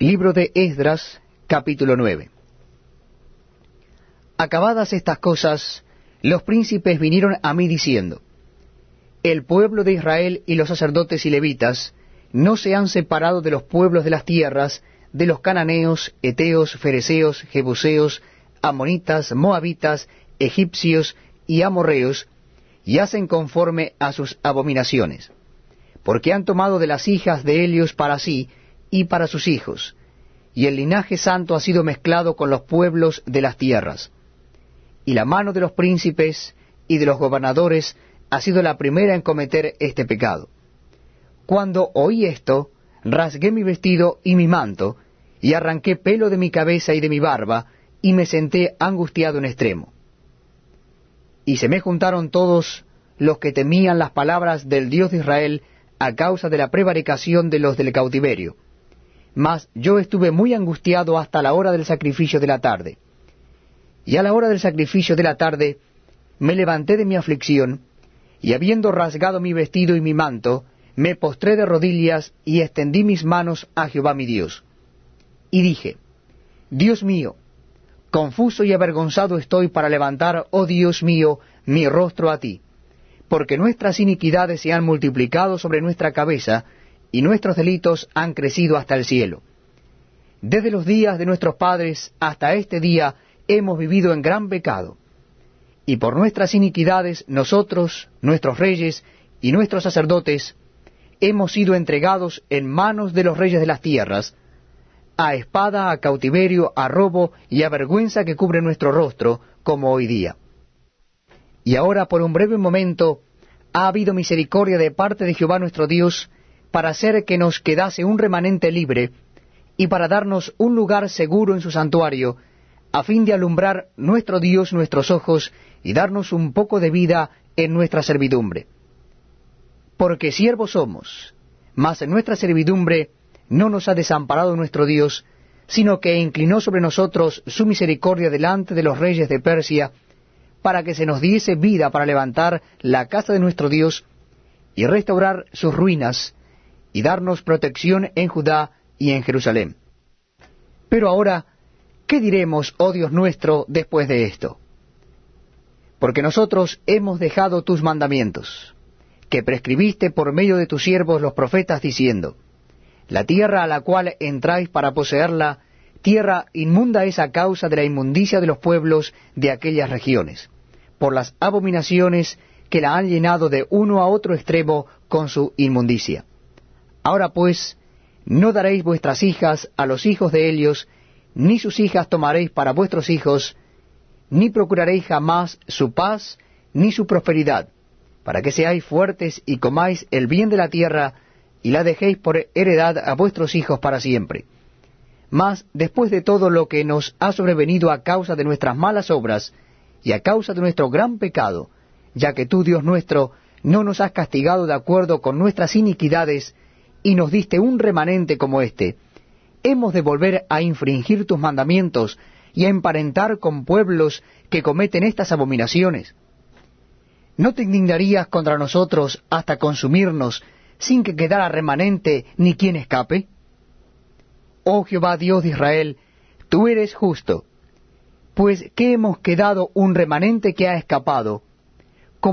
Libro de Esdras, capítulo 9. Acabadas estas cosas, los príncipes vinieron a mí diciendo, El pueblo de Israel y los sacerdotes y levitas no se han separado de los pueblos de las tierras, de los cananeos, eteos, fereceos, jebuseos, amonitas, moabitas, egipcios y amorreos, y hacen conforme a sus abominaciones, porque han tomado de las hijas de Helios para sí, y para sus hijos, y el linaje santo ha sido mezclado con los pueblos de las tierras. Y la mano de los príncipes y de los gobernadores ha sido la primera en cometer este pecado. Cuando oí esto, rasgué mi vestido y mi manto, y arranqué pelo de mi cabeza y de mi barba, y me senté angustiado en extremo. Y se me juntaron todos los que temían las palabras del Dios de Israel a causa de la prevaricación de los del cautiverio mas yo estuve muy angustiado hasta la hora del sacrificio de la tarde. Y a la hora del sacrificio de la tarde me levanté de mi aflicción, y habiendo rasgado mi vestido y mi manto, me postré de rodillas y extendí mis manos a Jehová mi Dios. Y dije, Dios mío, confuso y avergonzado estoy para levantar, oh Dios mío, mi rostro a ti, porque nuestras iniquidades se han multiplicado sobre nuestra cabeza, y nuestros delitos han crecido hasta el cielo. Desde los días de nuestros padres hasta este día hemos vivido en gran pecado, y por nuestras iniquidades nosotros, nuestros reyes y nuestros sacerdotes, hemos sido entregados en manos de los reyes de las tierras, a espada, a cautiverio, a robo y a vergüenza que cubre nuestro rostro, como hoy día. Y ahora por un breve momento ha habido misericordia de parte de Jehová nuestro Dios, para hacer que nos quedase un remanente libre y para darnos un lugar seguro en su santuario, a fin de alumbrar nuestro Dios nuestros ojos y darnos un poco de vida en nuestra servidumbre. Porque siervos somos, mas en nuestra servidumbre no nos ha desamparado nuestro Dios, sino que inclinó sobre nosotros su misericordia delante de los reyes de Persia, para que se nos diese vida para levantar la casa de nuestro Dios y restaurar sus ruinas, y darnos protección en Judá y en Jerusalén. Pero ahora, ¿qué diremos, oh Dios nuestro, después de esto? Porque nosotros hemos dejado tus mandamientos, que prescribiste por medio de tus siervos los profetas, diciendo, La tierra a la cual entráis para poseerla, tierra inmunda es a causa de la inmundicia de los pueblos de aquellas regiones, por las abominaciones que la han llenado de uno a otro extremo con su inmundicia. Ahora pues, no daréis vuestras hijas a los hijos de Helios, ni sus hijas tomaréis para vuestros hijos, ni procuraréis jamás su paz, ni su prosperidad, para que seáis fuertes y comáis el bien de la tierra, y la dejéis por heredad a vuestros hijos para siempre. Mas, después de todo lo que nos ha sobrevenido a causa de nuestras malas obras, y a causa de nuestro gran pecado, ya que tú, Dios nuestro, no nos has castigado de acuerdo con nuestras iniquidades, y nos diste un remanente como este, hemos de volver a infringir tus mandamientos y a emparentar con pueblos que cometen estas abominaciones. ¿No te indignarías contra nosotros hasta consumirnos sin que quedara remanente ni quien escape? Oh Jehová Dios de Israel, tú eres justo, pues que hemos quedado un remanente que ha escapado,